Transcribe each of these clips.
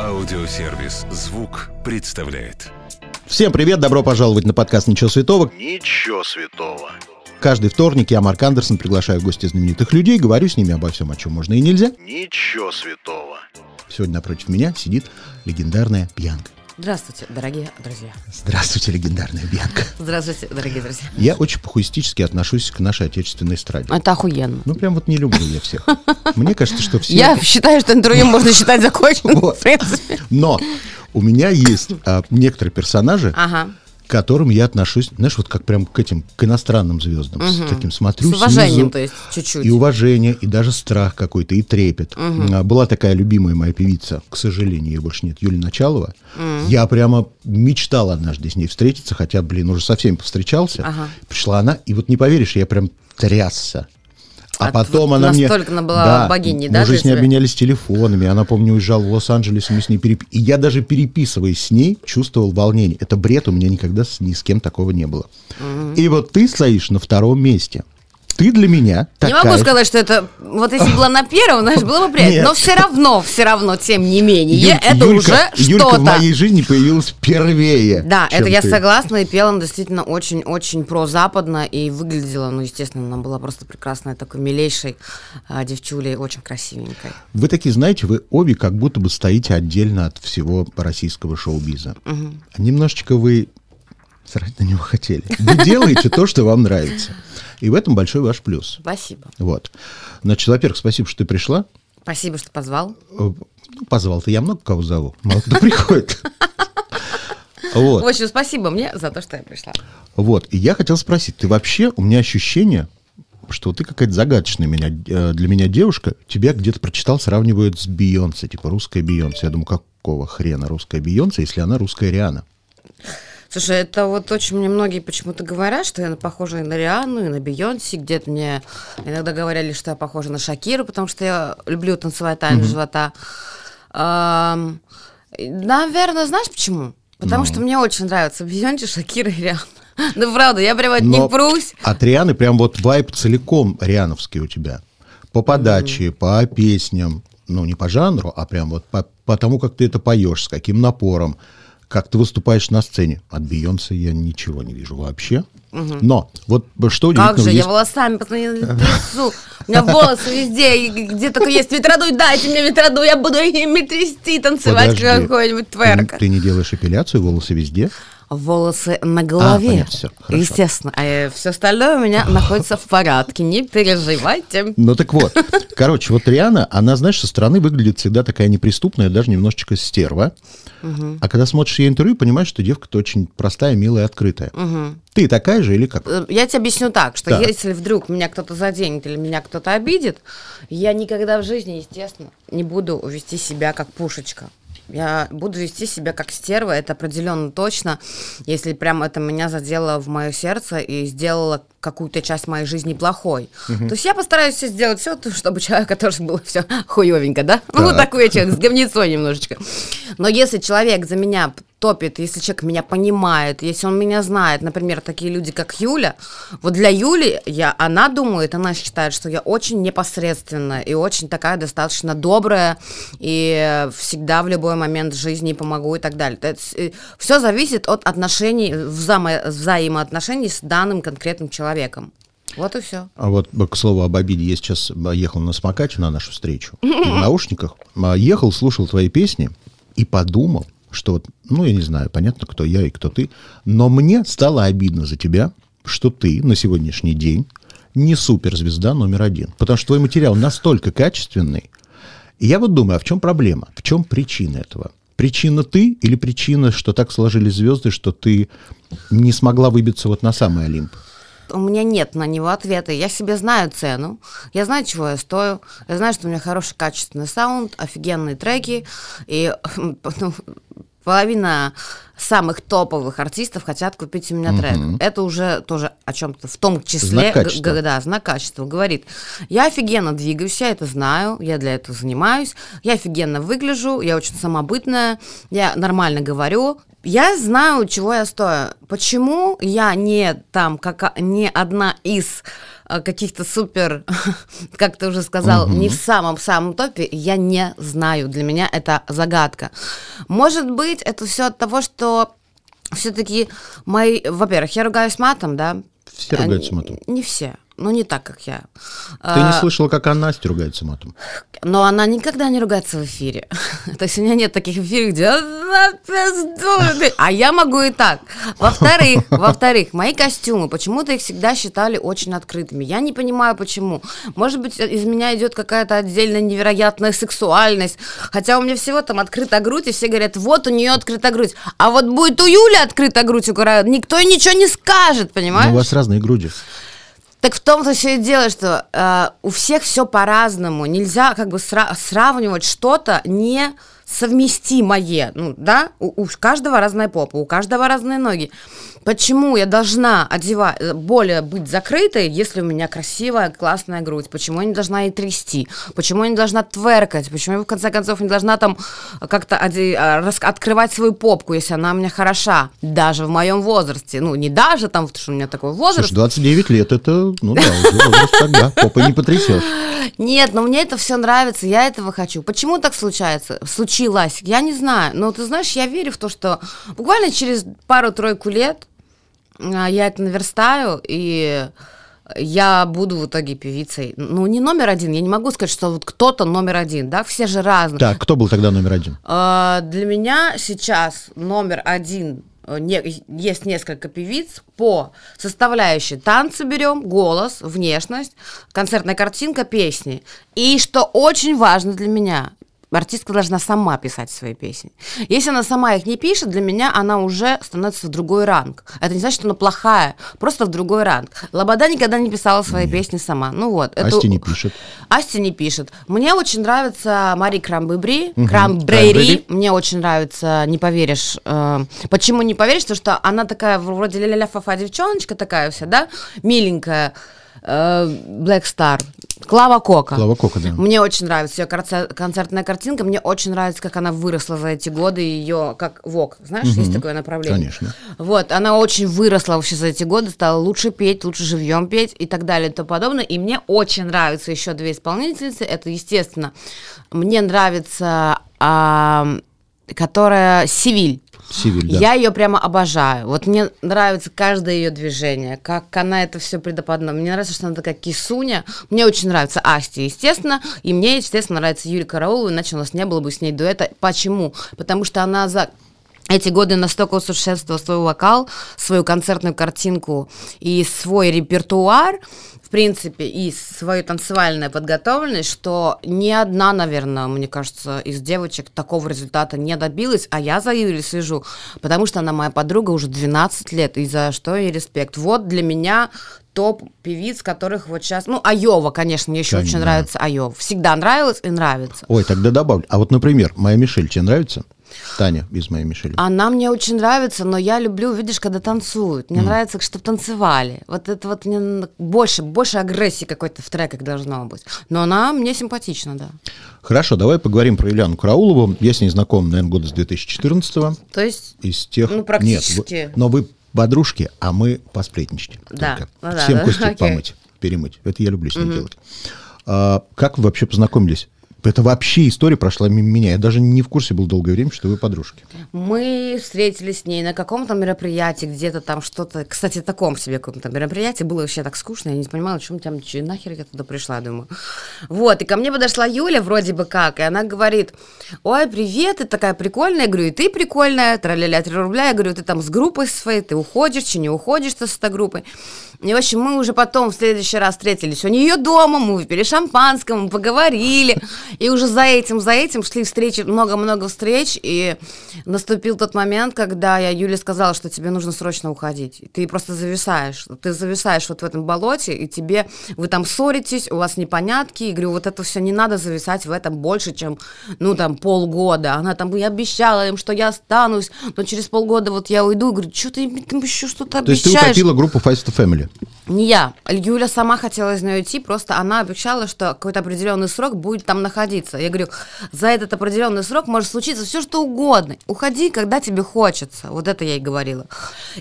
Аудиосервис «Звук» представляет. Всем привет, добро пожаловать на подкаст «Ничего святого». Ничего святого. Каждый вторник я, Марк Андерсон, приглашаю в гости знаменитых людей, говорю с ними обо всем, о чем можно и нельзя. Ничего святого. Сегодня напротив меня сидит легендарная Бьянка. Здравствуйте, дорогие друзья. Здравствуйте, легендарная Бьянка. Здравствуйте, дорогие друзья. Я очень похуистически отношусь к нашей отечественной эстраде. Это охуенно. Ну, прям вот не люблю я всех. Мне кажется, что все... Я считаю, что интервью можно считать законченным, Вот. в принципе. Но у меня есть а, некоторые персонажи, Ага. К которым я отношусь, знаешь, вот как прям к этим, к иностранным звездам. С таким смотрю С уважением, снизу, то есть, чуть-чуть. И уважение, и даже страх какой-то, и трепет. А, Была такая любимая моя певица, к сожалению, ее больше нет, Юлия Началова. Я прямо мечтал однажды с ней встретиться, хотя, блин, уже со всеми повстречался. Ага. Пришла она, и вот не поверишь, я прям трясся. А От- потом вот она мне... настолько она была богиней, да, Мы уже для с ней тебя? обменялись телефонами. Она, помню, уезжала в Лос-Анджелес, и мы с ней переп... И я даже переписываясь с ней, чувствовал волнение. Это бред, у меня никогда с, ни с кем такого не было. И вот ты стоишь на втором месте. Ты для меня Не такая... могу сказать, что это... Вот если бы была на первом, знаешь, было бы приятно. Нет. Но все равно, все равно, тем не менее, Юль- это Юлька- уже Юлька в что-то. моей жизни появилась впервые. Да, это я ты. согласна, и пела она действительно очень-очень прозападно, и выглядела, ну, естественно, она была просто прекрасной, такой милейшей а, девчулей, очень красивенькой. Вы такие, знаете, вы обе как будто бы стоите отдельно от всего российского шоу-биза. А Немножечко вы срать на него хотели. Вы делаете то, что вам нравится. И в этом большой ваш плюс. Спасибо. Вот. Значит, во-первых, спасибо, что ты пришла. Спасибо, что позвал. Э, Ну, позвал-то я много кого зову. Мало кто приходит. Вот. В общем, спасибо мне за то, что я пришла. Вот. И я хотел спросить, ты вообще, у меня ощущение, что ты какая-то загадочная меня, э, для меня девушка. Тебя где-то прочитал, сравнивают с Бейонсе, типа русская Бейонсе. Я думаю, какого хрена русская Бейонсе, если она русская Риана? Слушай, это вот очень мне многие почему-то говорят, что я похожа и на Риану, и на Бейонсе. Где-то мне иногда говорили, что я похожа на Шакиру, потому что я люблю танцевать танец живота. Ам, и, наверное, знаешь почему? Потому что мне очень нравятся Бейонсе, Шакира и Риана. Ну, правда, я прям от Но них прусь. От Рианы прям вот вайп целиком риановский у тебя. По подаче, по песням, ну не по жанру, а прям вот по, по тому, как ты это поешь, с каким напором, как ты выступаешь на сцене. От Бейонсе я ничего не вижу вообще. Но вот что Как удивительного же, я есть- волосами постоянно трясу. У меня волосы везде, где только есть ветродуй, дайте мне ветродуй, я буду ими трясти, танцевать какой-нибудь Ты, тверк. ты не делаешь эпиляцию, волосы везде? Волосы на голове. понятно, всё, хорошо. Естественно. А все остальное у меня находится в порядке. Не переживайте. Ну так вот, короче, вот Риана, она, знаешь, со стороны выглядит всегда такая неприступная, даже немножечко стерва. А когда смотришь ее интервью, понимаешь, что девка-то очень простая, милая, открытая. Ты такая же или как? Э, Я тебе объясню так, что Так. если вдруг меня кто-то заденет или меня кто-то обидит, я никогда в жизни, естественно, не буду вести себя как пушечка. Я буду вести себя как стерва, это определенно точно, если прям это меня задело в мое сердце и сделало какую-то часть моей жизни плохой. То есть я постараюсь все сделать все, чтобы человека тоже было все хуевенько, да? Ну, Так. такой я человек, с говнецой немножечко. Но если человек за меня топит, если человек меня понимает, если он меня знает, например, такие люди, как Юля, вот для Юли, я, она думает, она считает, что я очень непосредственная и очень такая достаточно добрая, и всегда в любой момент жизни помогу и так далее. все зависит от отношений, взаимо- взаимоотношений с данным конкретным человеком. Вот и все. А вот, э, к слову об обиде, я сейчас э, ехал на самокате на нашу встречу, в наушниках, а, ехал, слушал твои песни и подумал, что вот, ну, я не знаю, понятно, кто я и кто ты, но мне стало обидно за тебя, что ты на сегодняшний день не суперзвезда номер один. Потому что твой материал настолько качественный. И я вот думаю, а в чем проблема? В чем причина этого? Причина ты или причина, что так сложились звезды, что ты не смогла выбиться вот на самый Олимп? У меня нет на него ответа. Я себе знаю цену, я знаю, чего я стою, я знаю, что у меня хороший качественный саунд, офигенные треки, и ну, половина самых топовых артистов хотят купить у меня трек. Это уже тоже о чем-то, в том числе, Знак качества. г- г- да, знак качества, говорит, я офигенно двигаюсь, я это знаю, я для этого занимаюсь, я офигенно выгляжу, я очень самобытная, я нормально говорю, я знаю, чего я стою. Почему я не там, как не одна из каких-то супер, как ты уже сказал, не в самом-самом топе, я не знаю. Для меня это загадка. Может быть, это все от того, что все-таки мои... Во-первых, я ругаюсь матом, да? Все ругаются матом. Не все. Ну, не так, как я. Ты не А, слышала, как она Настя ругается матом? Но она никогда не ругается в эфире. То есть у меня нет таких эфиров, где «На пизду ты». А я могу и так. Во-вторых, во-вторых, мои костюмы, почему-то их всегда считали очень открытыми. Я не понимаю, почему. Может быть, из меня идет какая-то отдельная невероятная сексуальность. Хотя у меня всего там открыта грудь, и все говорят, вот у нее открыта грудь. А вот будет у Юли открыта грудь, у никто ничего не скажет, Ну, понимаешь? у вас разные груди. Так в том-то все и дело, что э, у всех все по-разному. Нельзя как бы сра- сравнивать что-то не совместимое, ну, да, у, у каждого разная попа, у каждого разные ноги. Почему я должна одевать, э, более быть закрытой, если у меня красивая, классная грудь? Почему я не должна и трясти? Почему я не должна тверкать? Почему я, в конце концов, не должна там как-то оде- рас- открывать свою попку, если она у меня хороша? Даже в моем возрасте. Ну, не даже там, потому что у меня такой возраст. Слушай, 29 лет это, ну да, возраст тогда. Попой не потрясешь. Нет, но мне это все нравится, я этого хочу. Почему так случается? Случилось, я не знаю. Но ты знаешь, я верю в то, что буквально через пару-тройку лет я это наверстаю, и я буду в итоге певицей. Ну, не номер один, я не могу сказать, что вот кто-то номер один, да, все же разные. Так, кто был тогда номер один? А, Для меня сейчас номер один э, не- есть несколько певиц по составляющей танцы берем, голос, внешность, концертная картинка, песни. И что очень важно для меня, артистка должна сама писать свои песни. Если она сама их не пишет, для меня она уже становится в другой ранг. Это не значит, что она плохая, просто в другой ранг. Лобода никогда не писала свои песни сама. Ну вот. это- Асти не пишет. Асти не пишет. Мне очень нравится Мари Крамбебри. Мгм. Крамбрери. Крамбрери. Мне очень нравится, не поверишь. э, почему не поверишь? Потому что она такая вроде ля-ля-ля фафа девчоночка такая вся, да? Миленькая. Э, Black Star. Клава Кока. Клава Кока, да. Мне очень нравится ее концертная картинка. Мне очень нравится, как она выросла за эти годы. Ее как вок, знаешь, есть такое направление. Конечно. Вот, она очень выросла вообще за эти годы, стала лучше петь, лучше живьем петь и так далее и тому подобное. И мне очень нравятся еще две исполнительницы. Это, естественно, мне нравится, а, которая Сивиль. Сивиль, да. Я ее прямо обожаю. Вот мне нравится каждое ее движение, как она это все предоподно. Мне нравится, что она такая кисуня. Мне очень нравится Асти, естественно. И мне, естественно, нравится Юлия Караулова, иначе у нас не было бы с ней дуэта. Почему? Потому что она за эти годы настолько усовершенствовала свой вокал, свою концертную картинку и свой репертуар, принципе, и свою танцевальную подготовленность, что ни одна, наверное, мне кажется, из девочек такого результата не добилась, а я за Юлей слежу, потому что она моя подруга уже 12 лет, и за что ей респект. Вот для меня топ певиц, которых вот сейчас... Ну, Айова, конечно, мне еще очень Конечно. нравится Айова. Всегда нравилась и нравится. Ой, тогда добавлю. А вот, например, моя Мишель тебе нравится? Таня из моей Мишели. Она мне очень нравится, но я люблю, видишь, когда танцуют. Мне нравится, чтобы танцевали. Вот это вот мне больше, больше агрессии какой-то в треках должно быть. Но она мне симпатична, да. Хорошо, давай поговорим про Ильяну Караулову. Я с ней знаком, наверное, года с 2014 То есть, Из тех... Ну, практически. Нет, вы- но вы подружки, а мы посплетничали. Да, только. ну да, Всем да, кости окей. помыть, перемыть. Это я люблю с ней делать. А, как вы вообще познакомились? Это вообще история прошла мимо меня. Я даже не в курсе был долгое время, что вы подружки. мы встретились с ней на каком-то мероприятии, где-то там что-то... Кстати, таком себе каком-то мероприятии. Было вообще так скучно, я не понимала, чем там, нахер я туда пришла, думаю. Вот, и ко мне подошла Юля вроде бы как, и она говорит, ой, привет, ты такая прикольная. Я говорю, и ты прикольная, траля-ля, 3 рубля. Я говорю, ты там с группой своей, ты уходишь, че не уходишь ты с этой группой. И, в общем, мы уже потом в следующий раз встретились у нее дома, мы выпили шампанского, мы поговорили. И уже за этим, за этим шли встречи, много-много встреч. И наступил тот момент, когда я Юле сказала, что тебе нужно срочно уходить. И Ты просто зависаешь. Ты зависаешь вот в этом болоте, и тебе, вы там ссоритесь, у вас непонятки. И говорю, вот это все не надо зависать в этом больше, чем, ну, там, полгода. Она там, я обещала им, что я останусь, но через полгода вот я уйду. И говорю, что ты им еще что-то То есть ты обещаешь? утопила группу the Family. Не я. Юля сама хотела из нее идти, просто она обещала, что какой-то определенный срок будет там находиться. Я говорю, за этот определенный срок может случиться все что угодно. Уходи, когда тебе хочется. Вот это я ей говорила.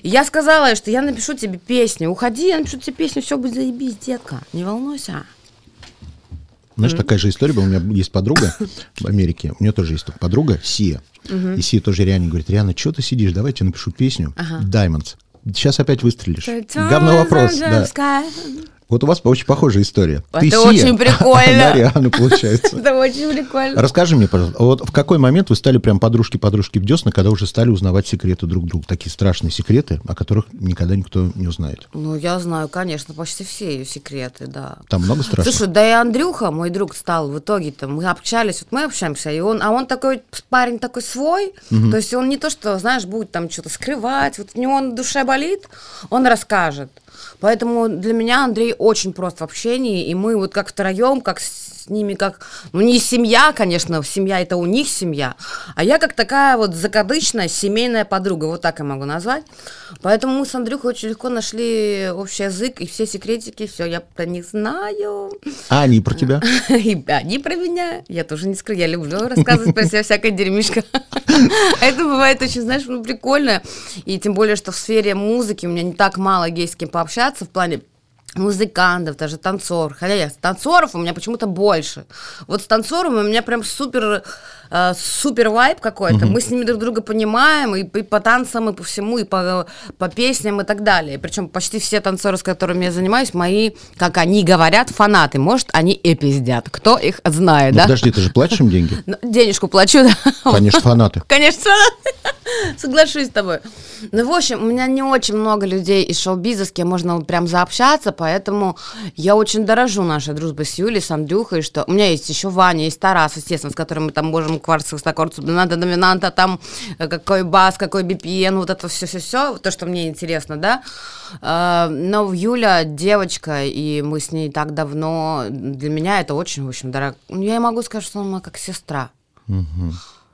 И я сказала ей, что я напишу тебе песню. Уходи, я напишу тебе песню, все будет заебись, детка. Не волнуйся. Знаешь, такая же история была. У меня есть подруга в Америке. У нее тоже есть подруга Сия. И Сия тоже Риане говорит, Риана, что ты сидишь? Давай я тебе напишу песню. Diamonds. Сейчас опять выстрелишь. Говно вопрос. Да. Вот у вас очень похожая история. Это Ты Сия, очень прикольно. Она Риана, получается. Это очень прикольно. Расскажи мне, пожалуйста, вот в какой момент вы стали прям подружки-подружки в десна, когда уже стали узнавать секреты друг друга? Такие страшные секреты, о которых никогда никто не узнает. Ну, я знаю, конечно, почти все ее секреты, да. Там много страшного? Слушай, да и Андрюха, мой друг, стал в итоге-то. Мы общались, вот мы общаемся, и он, а он такой парень такой свой, то есть он не то, что, знаешь, будет там что-то скрывать, вот у него на душе болит, он расскажет. Поэтому для меня Андрей очень прост в общении, и мы вот как втроем, как с ними, как, ну не семья, конечно, семья это у них семья, а я как такая вот закадычная семейная подруга, вот так я могу назвать. Поэтому мы с Андрюхой очень легко нашли общий язык, и все секретики, все, я про них знаю. А они про тебя? И они про меня. Я тоже не скрою. Я люблю рассказывать про себя всякое дерьмишко. Это бывает очень, знаешь, ну, прикольно. И тем более, что в сфере музыки у меня не так мало есть с кем пообщаться в плане музыкантов, даже танцоров. Хотя я, танцоров у меня почему-то больше. Вот с танцором у меня прям супер, э, супер вайб какой-то. Мы с ними друг друга понимаем, и, и по танцам, и по всему, и по, по песням, и так далее. Причем почти все танцоры, с которыми я занимаюсь, мои, как они говорят, фанаты. Может, они и пиздят. Кто их знает, Ну, да? подожди, ты же платишь им деньги? Ну, денежку плачу, да. Конечно, фанаты. Конечно, соглашусь с тобой. Ну, в общем, у меня не очень много людей из шоу-биза, с кем можно прям заобщаться, поэтому я очень дорожу нашей дружбой с Юлей, с Андрюхой, что у меня есть еще Ваня, есть Тарас, естественно, с которым мы там можем кварц, сексаккорд, субдоминанта, доминанта, там э, какой бас, какой BPN, вот это все-все-все, то, что мне интересно, да. Э, Но Юля девочка, и мы с ней так давно, для меня это очень, в общем, дорого. Я и могу сказать, что она как сестра.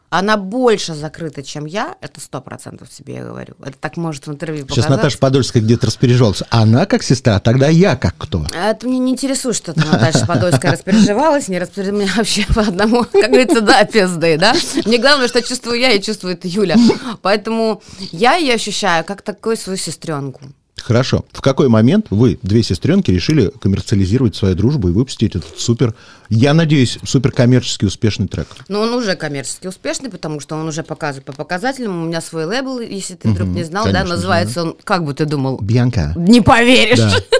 Она больше закрыта, чем я, это сто процентов тебе я говорю. Это так может в интервью Сейчас показаться. Наташа Подольская где-то распереживалась. Она как сестра, а тогда я как кто? Это мне не интересует, что там Наташа Подольская распереживалась, не распереживалась, мне вообще по одному, как говорится, да, пизды, да. Мне главное, что чувствую я и чувствует Юля. Поэтому я ее ощущаю как такую свою сестренку. Хорошо. В какой момент вы, две сестренки, решили коммерциализировать свою дружбу и выпустить этот супер, я надеюсь, супер коммерчески успешный трек? Но он уже коммерчески успешный, потому что он уже показывает по показателям. У меня свой лейбл, если ты вдруг не знал, да, конечно, называется он, как бы ты думал? Бьянка. Не поверишь. Да.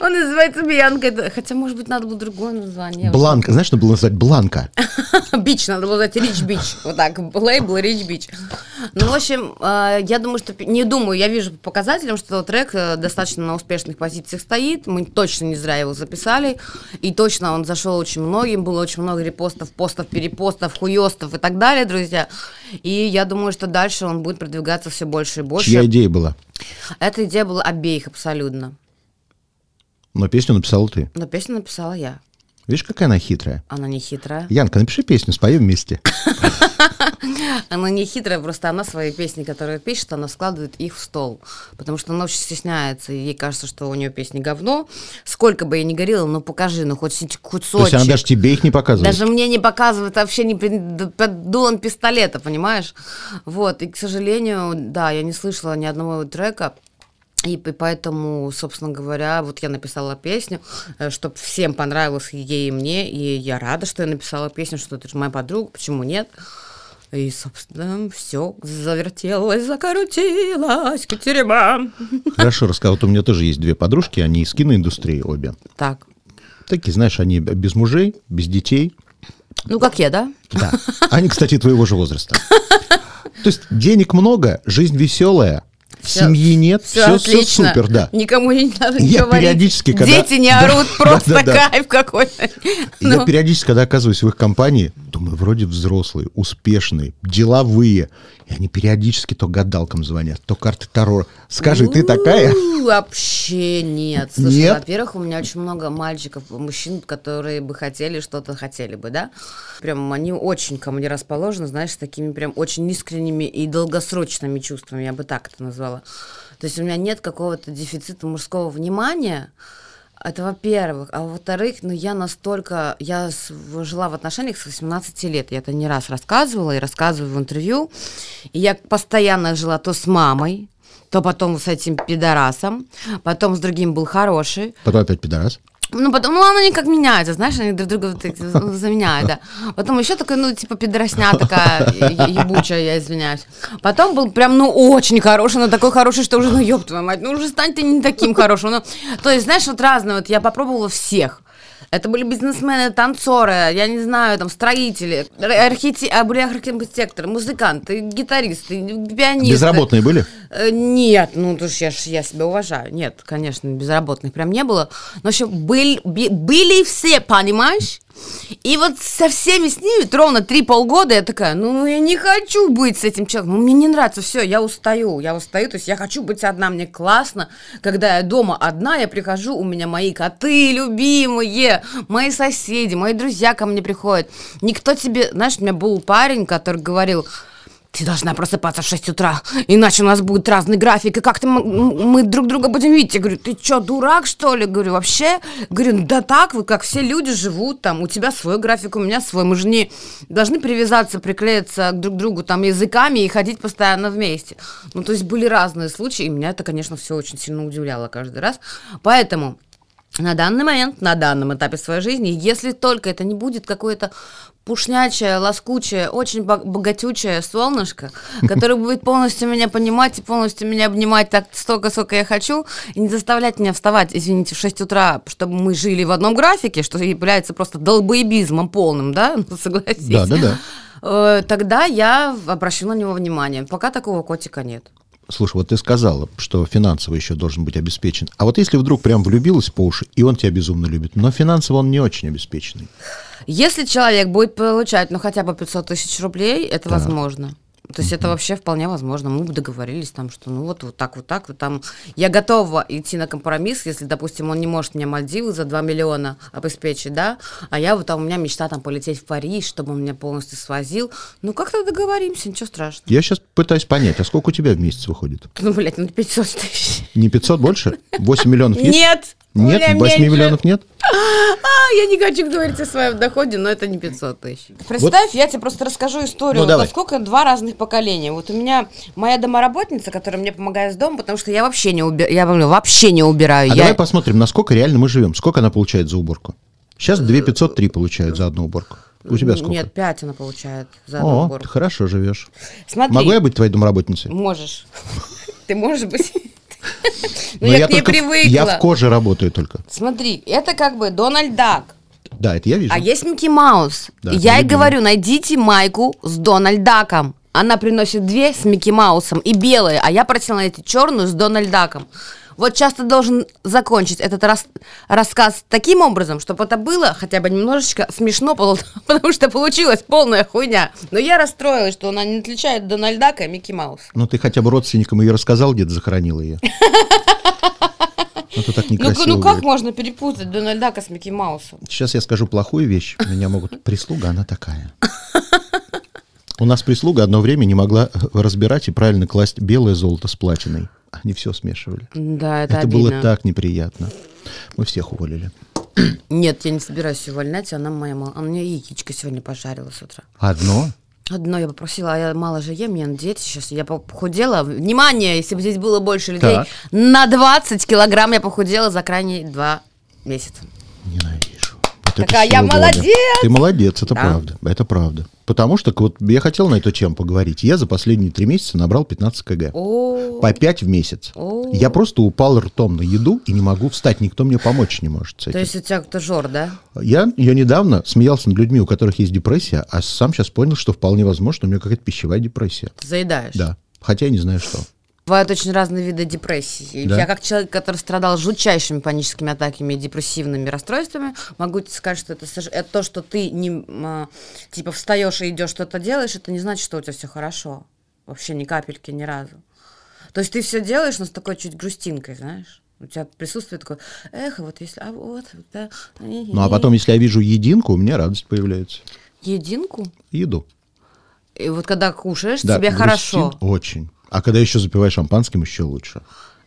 Он называется Бьянка. Хотя, может быть, надо было другое название. Бланка. Знаешь, что было назвать Бланка? Бич, надо было сказать Рич Бич. Вот так, лейбл Рич Бич. Ну, в общем, э, я думаю, что... Не думаю, я вижу по показателям, что трек э, достаточно на успешных позициях стоит. Мы точно не зря его записали. И точно он зашел очень многим. Было очень много репостов, постов, перепостов, хуёстов и так далее, друзья. И я думаю, что дальше он будет продвигаться все больше и больше. Чья идея была? Эта идея была обеих абсолютно. Но песню написала ты. Но песню написала я. Видишь, какая она хитрая? Она не хитрая. Янка, напиши песню, споем вместе. Она не хитрая, просто она свои песни, которые пишет, она складывает их в стол. Потому что она очень стесняется, и ей кажется, что у нее песни говно. Сколько бы я ни говорила, ну покажи, ну хоть, хоть То есть она даже тебе их не показывает. Даже мне не показывают вообще не под дулом пистолета, понимаешь? Вот, и, к сожалению, да, я не слышала ни одного трека, и поэтому, собственно говоря, вот я написала песню, чтобы всем понравилось ей, и мне, и я рада, что я написала песню, что это же моя подруга, почему нет? И, собственно, все завертелось, закрутилось, катереба. Хорошо, рассказал. Вот у меня тоже есть две подружки, они из киноиндустрии обе. Так, Такие, знаешь, они без мужей, без детей. ну как я, да? Да. Они, кстати, твоего же возраста. То есть денег много, жизнь веселая, семьи нет, Все все, отлично. супер, да. Никому не надо Я говорить. периодически, когда- Дети не орут, да, просто да, да. кайф какой-то. И Ну. Я периодически, когда оказываюсь в их компании, думаю, вроде взрослые, успешные, деловые. И они периодически то гадалкам звонят, то карты Таро. Скажи, ты такая? У, Вообще нет. Слушай, Нет? во-первых, у меня очень много мальчиков, мужчин, которые бы хотели что-то хотели бы, да? Прям они очень ко мне расположены, знаешь, с такими прям очень искренними и долгосрочными чувствами, я бы так это назвала. То есть у меня нет какого-то дефицита мужского внимания. Это во-первых. А во-вторых, ну я настолько... Я с- жила в отношениях с 18 лет. Я это не раз рассказывала и рассказываю в интервью. И я постоянно жила то с мамой, то потом с этим пидорасом, потом с другим был хороший. Потом опять пидорас. Ну, потом, ну, оно никак меняется, знаешь, они друг друга вот заменяют, да. Потом еще такая, ну, типа, пидоросня такая, ебучая, я извиняюсь. Потом был прям, ну, очень хороший, но такой хороший, что уже, ну, ёб твою мать, ну, уже стань ты не таким хорошим. Ну, то есть, знаешь, вот разные, вот я попробовала всех. Это были бизнесмены, танцоры, я не знаю, там, строители, ар- архите- а, были архитекторы, музыканты, гитаристы, пианисты. Безработные были? Э, Нет, ну то я, ж- я себя уважаю. Нет, конечно, безработных прям не было. Но еще были, были все, понимаешь? И вот со всеми с ними ровно три полгода я такая, ну я не хочу быть с этим человеком, ну, мне не нравится, все, я устаю, я устаю, то есть я хочу быть одна, мне классно, когда я дома одна, я прихожу, у меня мои коты любимые, мои соседи, мои друзья ко мне приходят. Никто тебе, знаешь, у меня был парень, который говорил, ты должна просыпаться в 6 утра, иначе у нас будет разный график, и как ты, м- м- мы друг друга будем видеть. Я говорю, ты что, дурак, что ли? Говорю, вообще? Говорю, да так, вот как все люди живут, там, у тебя свой график, у меня свой. Мы же не должны привязаться, приклеиться друг к другу там языками и ходить постоянно вместе. Ну, то есть были разные случаи, и меня это, конечно, все очень сильно удивляло каждый раз. Поэтому на данный момент, на данном этапе своей жизни, если только это не будет какое-то пушнячее, лоскучее, очень бо- богатючее солнышко, которое будет полностью меня понимать и полностью меня обнимать так столько, сколько я хочу, и не заставлять меня вставать, извините, в 6 утра, чтобы мы жили в одном графике, что является просто долбоебизмом полным, да, согласись. Да, да, да. Э, Тогда я обращу на него внимание. Пока такого котика нет. Слушай, вот ты сказала, что финансово еще должен быть обеспечен. А вот если вдруг прям влюбилась по уши, и он тебя безумно любит, но финансово он не очень обеспеченный. Если человек будет получать, ну, хотя бы 500 тысяч рублей, это Так. возможно. То есть это вообще вполне возможно. Мы бы договорились там, что ну вот, вот так, вот так, вот там. Я готова идти на компромисс, если, допустим, он не может мне Мальдивы за 2 миллиона обеспечить, да, а я вот там, у меня мечта там полететь в Париж, чтобы он меня полностью свозил. Ну, как-то договоримся, ничего страшного. Я сейчас пытаюсь понять, а сколько у тебя в месяц выходит? Ну, блядь, ну 500 тысяч. Не 500 больше? 8 миллионов есть? Нет! Нет, меня 8 меньше. миллионов нет? А, я не хочу говорить о своем доходе, но это не 500 тысяч. Представь, я тебе просто расскажу историю, Ну, давай. поскольку два разных поколения. Вот у меня моя домоработница, которая мне помогает с домом, потому что я вообще не убираю, я вообще не убираю. А я... давай посмотрим, насколько реально мы живем. Сколько она получает за уборку? Сейчас 2 503 получает за одну уборку. У тебя сколько? Нет, 5 она получает за одну О, уборку. ты хорошо живешь. Смотри, Могу я быть твоей домработницей? можешь. Ты можешь быть. Ну, я к ней привыкла. Я в коже работаю только. Смотри, это как бы Дональд Дак. Да, это я вижу. А есть Микки Маус. Да, И я любимый. говорю, найдите майку с Дональд Даком. Она приносит две с Микки Маусом и белые, а я просила найти черную с Дональд Даком. Вот часто должен закончить этот рас- рассказ таким образом, чтобы это было хотя бы немножечко смешно, потому что получилась полная хуйня. Но я расстроилась, что она не отличает Дональд Дака и Микки Мауса. Ну, ты хотя бы родственникам ее рассказал, где ты захоронила ее. Ну, ты так Ну, некрасиво ну как говоришь. можно перепутать Дональд Дака с Микки Маусом? Сейчас я скажу плохую вещь. Меня могут... Прислуга, она такая. У нас прислуга одно время не могла разбирать и правильно класть белое золото с платиной. Они все смешивали. Да, это, Это, обидно. было так неприятно. Мы всех уволили. Нет, я не собираюсь увольнять, она моя мала. Она мне яичко сегодня пожарила с утра. Одно? Одно я попросила, а я мало же ем, я на диете сейчас, я похудела. Внимание, если бы здесь было больше людей, Так. на 20 килограмм я похудела за крайние два месяца. Ненавижу. Это Какая я молодец! Ты молодец, это Да. правда. Это правда. Потому что вот я хотел на эту тему поговорить. Я за последние три месяца набрал 15 кг. По 5 в месяц. Я просто упал ртом на еду и не могу встать. Никто мне помочь не может то есть у тебя кто жор, да? Я, я недавно смеялся над людьми, у которых есть депрессия, а сам сейчас понял, что вполне возможно, что у меня какая-то пищевая депрессия. Ты заедаешь. Да. Хотя я не знаю, что. Бывают очень разные виды депрессии. Да? Я как человек, который страдал жутчайшими паническими атаками и депрессивными расстройствами, могу тебе сказать, что это, это то, что ты не м, типа встаешь и идешь что-то делаешь, это не значит, что у тебя все хорошо. Вообще ни капельки, ни разу. То есть ты все делаешь, но с такой чуть грустинкой, знаешь. У тебя присутствует такое эхо, вот если, а вот, да. Ну а потом, если я вижу единку, у меня радость появляется. Единку? Еду. И вот когда кушаешь, Да, тебе грустин- хорошо. Очень. А когда еще запиваешь шампанским, еще лучше.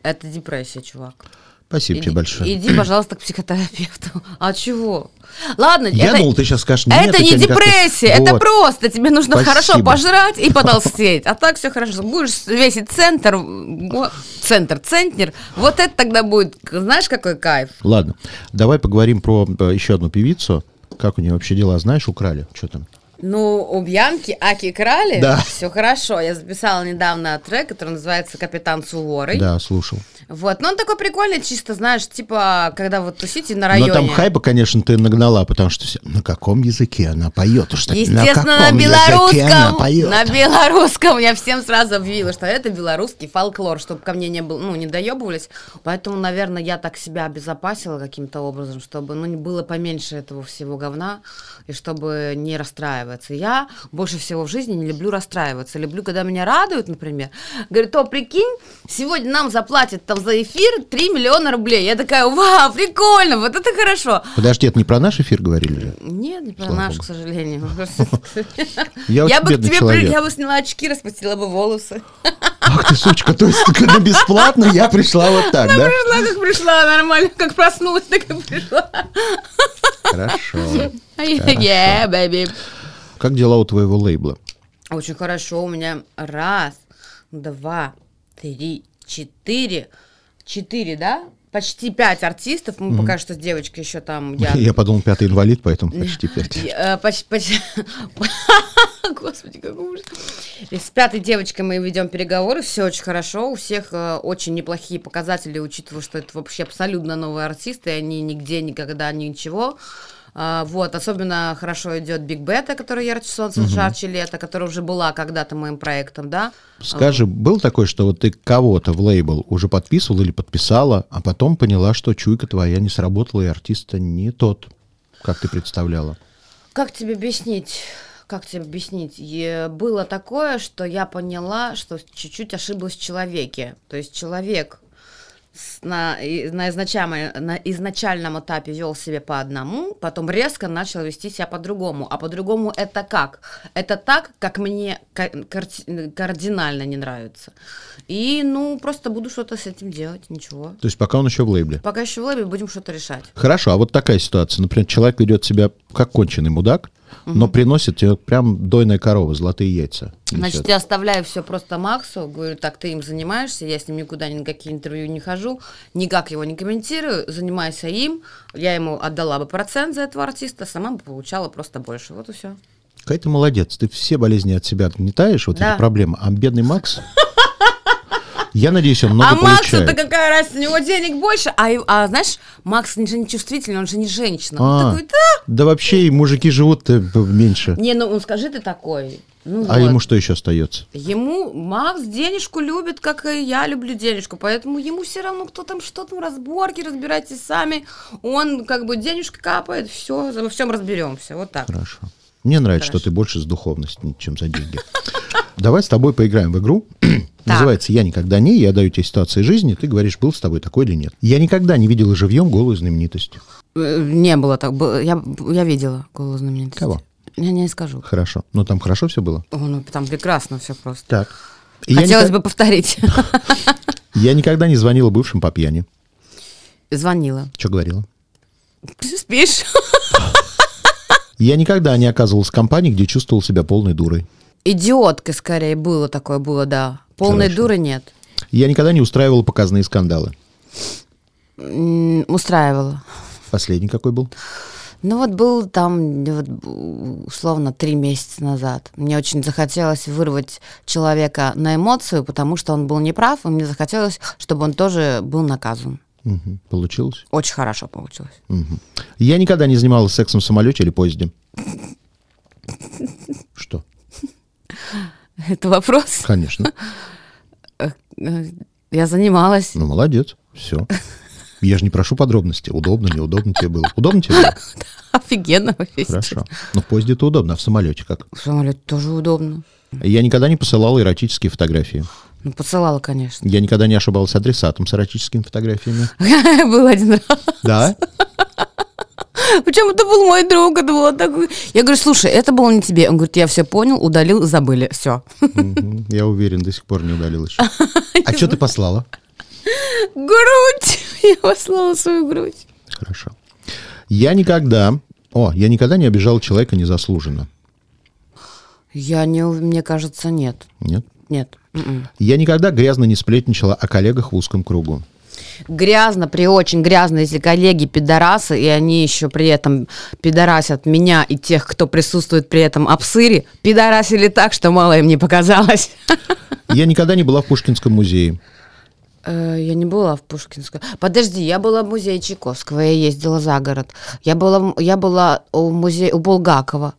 Это депрессия, чувак. Спасибо тебе Иди- большое. Иди, пожалуйста, к психотерапевту. А чего? Ладно, Я это, думал, ты сейчас скажешь, нет, это не депрессия, это Вот. просто тебе нужно Спасибо. хорошо пожрать и потолстеть. А так все хорошо. Будешь весить центр, центр, центнер, вот это тогда будет, знаешь, какой кайф? Ладно, давай поговорим про э, еще одну певицу. Как у нее вообще дела, знаешь, украли? Что там? Ну, у Бьянки Аки Крали Да. все хорошо. Я записала недавно трек, который называется «Капитан Суворый». Да, слушал. Вот, но он такой прикольный, чисто, знаешь, типа, когда вот тусите на районе. Но там хайпа, конечно, ты нагнала, потому что все, на каком языке она поет? Так, Естественно, на, на, языке она белорусском. поет? На белорусском. Я всем сразу объявила, что это белорусский фольклор, чтобы ко мне не было, ну, не доебывались. Поэтому, наверное, я так себя обезопасила каким-то образом, чтобы, ну, не было поменьше этого всего говна, и чтобы не расстраиваться. Я больше всего в жизни не люблю расстраиваться. Люблю, когда меня радуют, например. Говорит, о, прикинь, сегодня нам заплатят там за эфир 3 миллиона рублей. Я такая, вау, прикольно, вот это хорошо. Подожди, это не про наш эфир говорили же? Нет, не про наш, к сожалению. Я, бы к тебе, я бы сняла очки, распустила бы волосы. Ах ты, сучка, то есть на бесплатно я пришла вот так, да? Пришла, как пришла, нормально, как проснулась, так и пришла. Хорошо. Yeah, baby. Как дела у твоего лейбла? Очень хорошо, у меня раз, два, три, четыре, четыре, да? Почти пять артистов, мы пока что с девочкой еще там, я... Я подумал, пятый инвалид, поэтому почти пять. Э, Господи, как ужас. И С пятой девочкой мы ведем переговоры, все очень хорошо, у всех э, очень неплохие показатели, учитывая, что это вообще абсолютно новые артисты, и они нигде, никогда, ничего. А, вот, особенно хорошо идет Биг Бета, который ярче солнца, жарче лето, которая уже была когда-то моим проектом, да? Скажи, был такой, что вот ты кого-то в лейбл уже подписывал или подписала, а потом поняла, что чуйка твоя не сработала, и артиста не тот, как ты представляла? Как тебе объяснить? Как тебе объяснить? Е- Было такое, что я поняла, что чуть-чуть ошиблась в человеке. То есть человек на, на, изначальном, на изначальном этапе вел себя по одному, потом резко начал вести себя по-другому. А по-другому это как? Это так, как мне кардинально не нравится. И, ну, просто буду что-то с этим делать, ничего. То есть пока он еще в лейбле. Пока еще в лэбе будем что-то решать. Хорошо, а вот такая ситуация. Например, человек ведет себя как конченый мудак, но приносит тебе прям дойная корова, золотые яйца. Значит, я оставляю все просто Максу, говорю, так, ты им занимаешься, я с ним никуда ни на какие интервью не хожу, никак его не комментирую, занимайся им, я ему отдала бы процент за этого артиста, сама бы получала просто больше, вот и все. Какая ты молодец, ты все болезни от себя отметаешь, вот Да. эти проблемы. А бедный Макс, я надеюсь, он много а Максу-то какая разница, у него денег больше, а, а знаешь, Макс же не чувствительный, он же не женщина, А, он такой, да, Да вообще и мужики живут меньше. не, ну он скажи ты такой, ну А вот. ему что еще остается? Ему Макс денежку любит, как и я люблю денежку, поэтому ему все равно, кто там что там, разборки, разбирайтесь сами. Он как бы денежка капает, все, во всем разберемся. Вот так. Хорошо. Мне нравится, Хорошо. что ты больше с духовностью, чем за деньги. Давай с тобой поиграем в игру. Называется «Я никогда не». Я даю тебе ситуации жизни, ты говоришь, был с тобой такой или нет. Я никогда не видел живьем голую знаменитость. Э, Не было так. Я, я видела голос знаменитости. Кого? Я не скажу. Хорошо. Ну, там хорошо все было? О, ну, там прекрасно все просто. Так. И Хотелось никак- бы повторить. я никогда не звонила бывшим по пьяни. Звонила. Что говорила? Ты спишь? Я никогда не оказывался в компании, где чувствовал себя полной дурой. Идиоткой скорее было такое, было, да. Полной Хорошо. дуры нет. Я никогда не устраивал показные скандалы. М, Устраивала. Последний какой был? Ну вот был там, вот, условно, три месяца назад. Мне очень захотелось вырвать человека на эмоцию, потому что он был неправ, и мне захотелось, чтобы он тоже был наказан. Мгм. Получилось? Очень хорошо получилось. Мгм. Я никогда не занималась сексом в самолете или поезде. Что? Это вопрос. Конечно. Э, Я занималась. Ну, молодец. Все. Я же не прошу подробностей. Удобно, неудобно тебе было. Удобно тебе было? Офигенно вообще. Хорошо. Но в поезде это удобно, а в самолете как? В самолете тоже удобно. Я никогда не посылал эротические фотографии. Ну, посылала, конечно. Я никогда не ошибался адресатом с эротическими фотографиями. Был один раз. Да? Причем это был мой друг, это было такой... Я говорю, слушай, это было не тебе. Он говорит, я все понял, удалил, забыли, все. Я уверен, до сих пор не удалил еще. А что ты послала? Грудь! Я послала свою грудь. Хорошо. Я никогда... О, я никогда не обижал человека незаслуженно. Я не... Мне кажется, нет. Нет? Нет. М-м. Я никогда грязно не сплетничала о коллегах в узком кругу. Грязно, при очень грязно, если коллеги пидорасы, и они еще при этом пидорасят меня и тех, кто присутствует при этом обсыре, пидорасили так, что мало им не показалось. Я никогда не была в Пушкинском музее. Э, Я не была в Пушкинском. Подожди, я была в музее Чайковского, я ездила за город. Я была, я была у музея у Булгакова.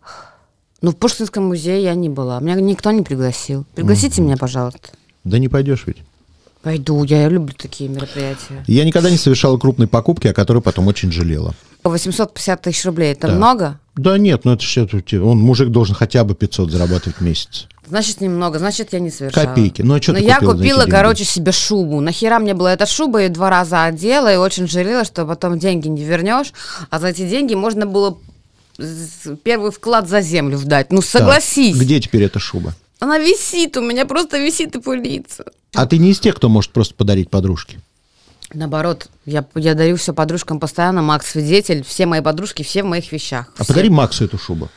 Но в Пушкинском музее я не была. Меня никто не пригласил. Пригласите меня, пожалуйста. Да не пойдешь ведь. Пойду, я люблю такие мероприятия. Я никогда не совершала крупной покупки, о которой потом очень жалела. 850 тысяч рублей, это Да. много? Да нет, ну это все, он мужик должен хотя бы 500 зарабатывать в месяц. Значит, немного, значит, я не совершала. Копейки. Ну, а чё Но ты я купила купила, короче, себе шубу. Нахера мне была эта шуба, и два раза одела, и очень жалела, что потом деньги не вернешь, а за эти деньги можно было первый вклад за землю вдать. Ну, согласись. Так, где теперь эта шуба? Она висит, у меня просто висит и пылится. А ты не из тех, кто может просто подарить подружке? Наоборот, я, я дарю все подружкам постоянно. Макс свидетель, все мои подружки, все в моих вещах. А Все. подари Максу эту шубу.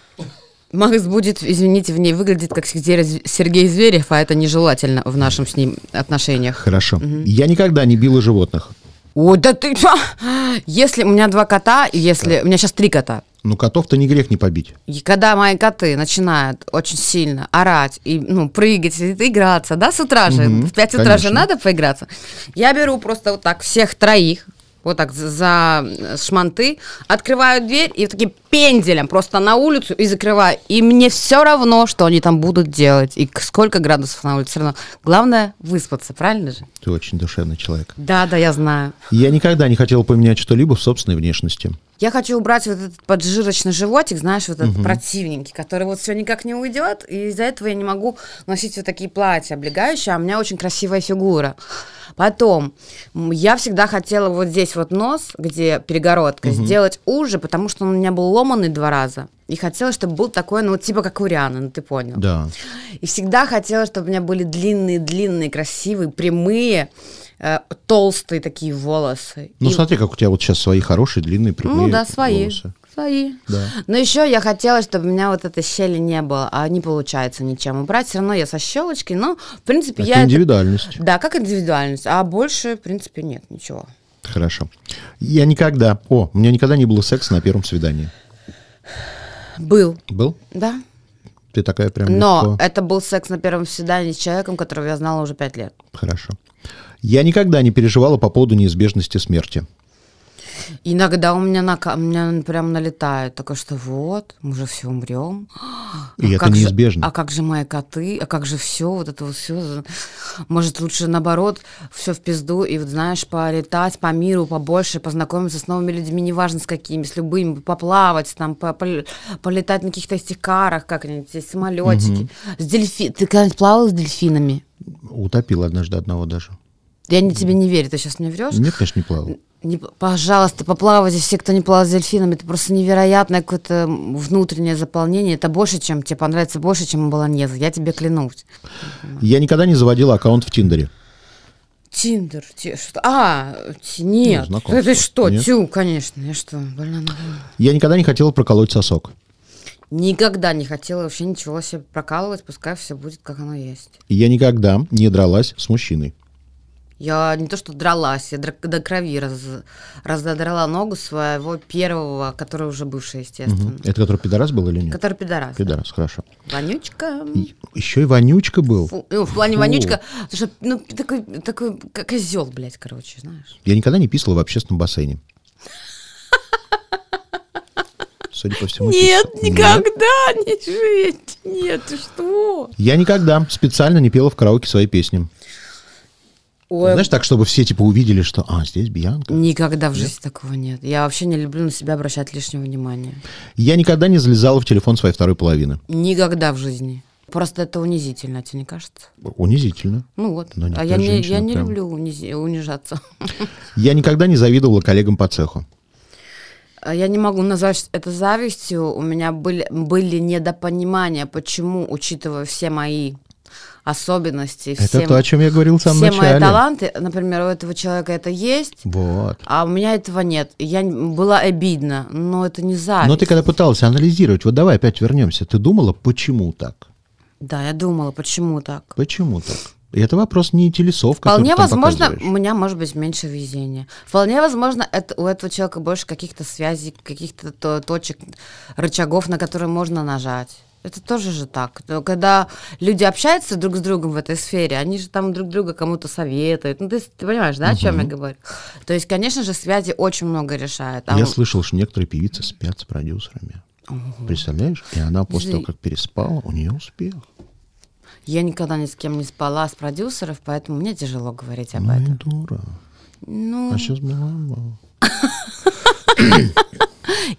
Макс будет, извините, в ней выглядит как Сергей Зверев, а это нежелательно в нашем с ним отношениях. Хорошо. Я никогда не била животных. Ой, да ты... Если у меня два кота, если... У меня сейчас три кота. Ну, котов-то не грех не побить. И когда мои коты начинают очень сильно орать и ну, прыгать, и играться, да, с утра же, Мгм, в 5 утра же конечно. надо поиграться, я беру просто вот так всех троих, вот так за- шманты, открываю дверь и таким пенделем просто на улицу и закрываю. И мне все равно, что они там будут делать, и сколько градусов на улице, все равно. Главное выспаться, правильно же? Ты очень душевный человек. Да, да, я знаю. Я никогда не хотел поменять что-либо в собственной внешности. Я хочу убрать вот этот поджирочный животик, знаешь, вот этот противненький, который вот все никак не уйдет, и из-за этого я не могу носить вот такие платья облегающие, а у меня очень красивая фигура. Потом, я всегда хотела вот здесь вот нос, где перегородка, сделать уже, потому что он у меня был ломанный два раза. И хотела, чтобы был такой, ну, типа как у Рианы, ну, ты понял. Да. И всегда хотела, чтобы у меня были длинные-длинные, красивые, прямые, э, толстые такие волосы. Ну, И- смотри, как у тебя вот сейчас свои хорошие, длинные, прямые ну да, свои. волосы. Свои. Да. Но еще я хотела, чтобы у меня вот этой щели не было, а не получается ничем убрать. Все равно я со щелочкой, но, в принципе, Это я... индивидуальность. Да, как индивидуальность. А больше, в принципе, нет ничего. Хорошо. Я никогда... О, у меня никогда не было секса на первом свидании. Был, Был? да. Ты такая прям Но легко. это был секс на первом свидании с человеком, которого я знала уже пять лет. Хорошо. Я никогда не переживала по поводу неизбежности смерти. Иногда у меня, на, у меня прям налетает, такое, что вот, мы же все умрем. И это как же- неизбежно. а как же мои коты? А как же все? Вот это вот все. Может, лучше наоборот, все в пизду и, вот, знаешь, полетать по миру побольше, познакомиться с новыми людьми, неважно с какими, с любыми, поплавать, там, по- пол- полетать на каких-то этих карах, как-нибудь, самолетики. С дельфи... Ты когда-нибудь плавал с дельфинами? Утопил однажды одного даже. Я не, тебе не верю, ты сейчас мне врешь? Нет, конечно, не плавал. Не, пожалуйста, поплавайте, все, кто не плавал с дельфинами, это просто невероятное какое-то внутреннее заполнение. Это больше, чем тебе понравится, больше, чем болоньеза. Я тебе клянусь. Я никогда не заводила аккаунт в Тиндере. Тиндер, те- что? А, нет. Ну. Это что? Нет? Тю, конечно. Я что, больна на голову? Я никогда не хотела проколоть сосок. Никогда не хотела вообще ничего себе прокалывать, пускай все будет, как оно есть. Я никогда не дралась с мужчиной. Я не то что дралась, я до крови раз, разодрала ногу своего первого, который уже бывший, естественно. Мгм. Это который пидорас был или нет? Который пидорас. да. Пидорас, хорошо. Вонючка. И еще и вонючка был. Фу, ну, в плане Фу. вонючка, потому что, ну, такой, такой козел, блядь, короче, знаешь. Я никогда не писала в общественном бассейне. Судя по всему, Нет, писала. никогда не жить. Нет, ты что? Я никогда специально не пела в караоке свои песни. Ой, Знаешь, так, чтобы все типа увидели, что, а, здесь Бьянка. никогда в жизни такого нет. Я вообще не люблю на себя обращать лишнего внимания. Я никогда не залезала в телефон своей второй половины. Никогда в жизни. Просто это унизительно, тебе не кажется? Унизительно. Ну вот. Но а я не, я не прям- люблю унизи- унижаться. Я никогда не завидовала коллегам по цеху. А Я не могу назвать это завистью. У меня были, были недопонимания, почему, учитывая все мои особенности, Это все, то, о чем я говорил в самом все мои начале. таланты, например, у этого человека это есть, Вот. а у меня этого нет. Я была обидна, но это не зависть. Но ты когда пыталась анализировать, вот давай опять вернемся, ты думала, почему так? Да, я думала, почему так. Почему так? И это вопрос не телесов, Вполне возможно, показываешь. у меня может быть меньше везения. Вполне возможно, это, у этого человека больше каких-то связей, каких-то то- точек, рычагов, на которые можно нажать. Это тоже же так. Когда люди общаются друг с другом в этой сфере, они же там друг друга кому-то советуют. Ну, ты, ты понимаешь, да, о чем я говорю? То есть, конечно же, связи очень много решают. А Я у- слышал, что некоторые певицы спят с продюсерами. Представляешь? И она после того, как переспала, у нее успех. я никогда ни с кем не спала с продюсеров, поэтому мне тяжело говорить об Ну этом. дура. Ну, А сейчас была.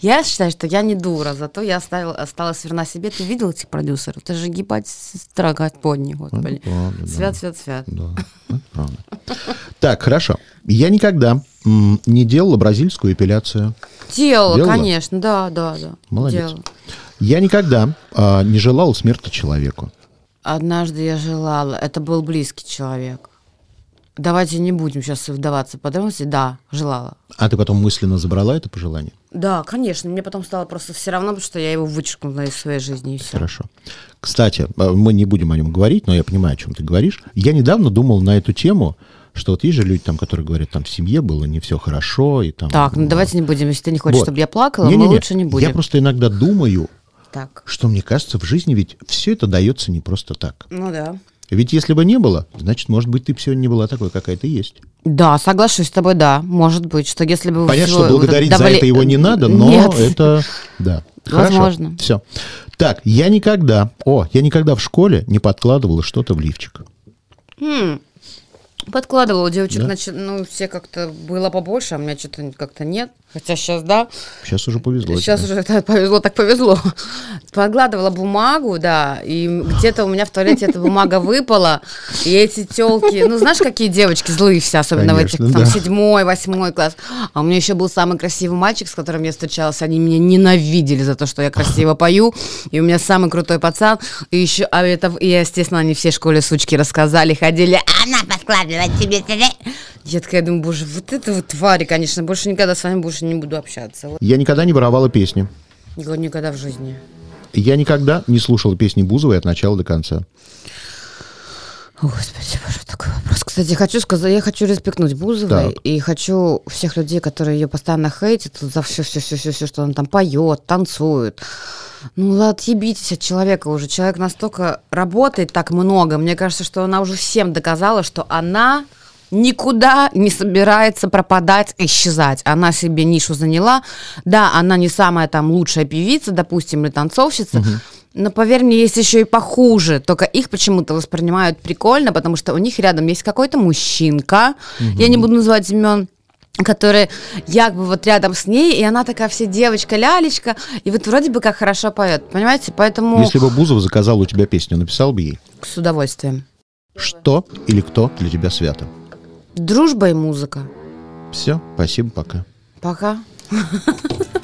Я считаю, что я не дура, зато я оставила, осталась верна себе. Ты видел этих продюсеров? Это же гибать строго подни, господи. Это правда, да. Свят, свят, свят. Да, это правда. Так, хорошо. Я никогда не делала бразильскую эпиляцию. Делала, Делала? конечно, да, да, да. Молодец. Делала. Я никогда а, не желал смерти человеку. Однажды я желала, это был близкий человек. Давайте не будем сейчас вдаваться в подробности. Да, желала. А ты потом мысленно забрала это пожелание? Да, конечно. Мне потом стало просто все равно, потому что я его вычеркнула из своей жизни и все. Хорошо. Кстати, э, мы не будем о нем говорить, но я понимаю, о чем ты говоришь. Я недавно думал на эту тему, что вот есть же люди, там, которые говорят, там в семье было не все хорошо. И там, Так, ну э, давайте не будем. Если ты не хочешь, вот. чтобы я плакала, Не-не-не, мы лучше не будем. Я просто иногда думаю, Так. что мне кажется, в жизни ведь все это дается не просто так. Ну да. Ведь если бы не было, значит, может быть, ты бы сегодня не была такой, какая ты есть. Да, соглашусь с тобой, да. Может быть, что если бы... Понятно, что вот благодарить давали- за это его не надо, но Нет. это... Да. Возможно. Все. Так, я никогда... О, я никогда в школе не подкладывала что-то в лифчик. М, Подкладывала девочек, Да? значит, ну, все как-то было побольше, а у меня что-то как-то нет. Хотя сейчас, да, Сейчас уже повезло. сейчас тебе. уже это повезло, так повезло. Подкладывала бумагу, да, и где-то у меня в туалете эта бумага выпала, и эти телки, ну, знаешь, какие девочки злые все, особенно в этих, там, да. седьмой, восьмой класс. А у меня еще был самый красивый мальчик, с которым я встречалась, они меня ненавидели за то, что я красиво пою, и у меня самый крутой пацан, и еще, а это, и, естественно, они все в школе сучки рассказали, ходили, она подкладывает тебе тебе». Я такая думаю, боже, вот это вот твари, конечно, больше никогда с вами больше не буду общаться. Вот. Я никогда не воровала песни. Никогда, никогда в жизни. Я никогда не слушала песни Бузовой от начала до конца. О, Господи, боже, такой вопрос. Кстати, хочу сказать, я хочу респектнуть Бузовой Так. и хочу всех людей, которые ее постоянно хейтят за все, все, все, все, все, что она там поет, танцует. Ну, ладно, отъебитесь от человека уже. Человек настолько работает так много. Мне кажется, что она уже всем доказала, что она никуда не собирается пропадать, исчезать. Она себе нишу заняла. Да, она не самая там лучшая певица, допустим, или танцовщица, но поверь мне, есть еще и похуже. Только их почему-то воспринимают прикольно, потому что у них рядом есть какой-то мужчинка. Я не буду называть имен который якобы вот рядом с ней, и она такая вся девочка-лялечка, и вот вроде бы как хорошо поет, понимаете? Поэтому Если бы Бузова заказала у тебя песню, написал бы ей, с удовольствием. что или кто для тебя свято. Дружба и музыка. Все, спасибо, пока. Пока.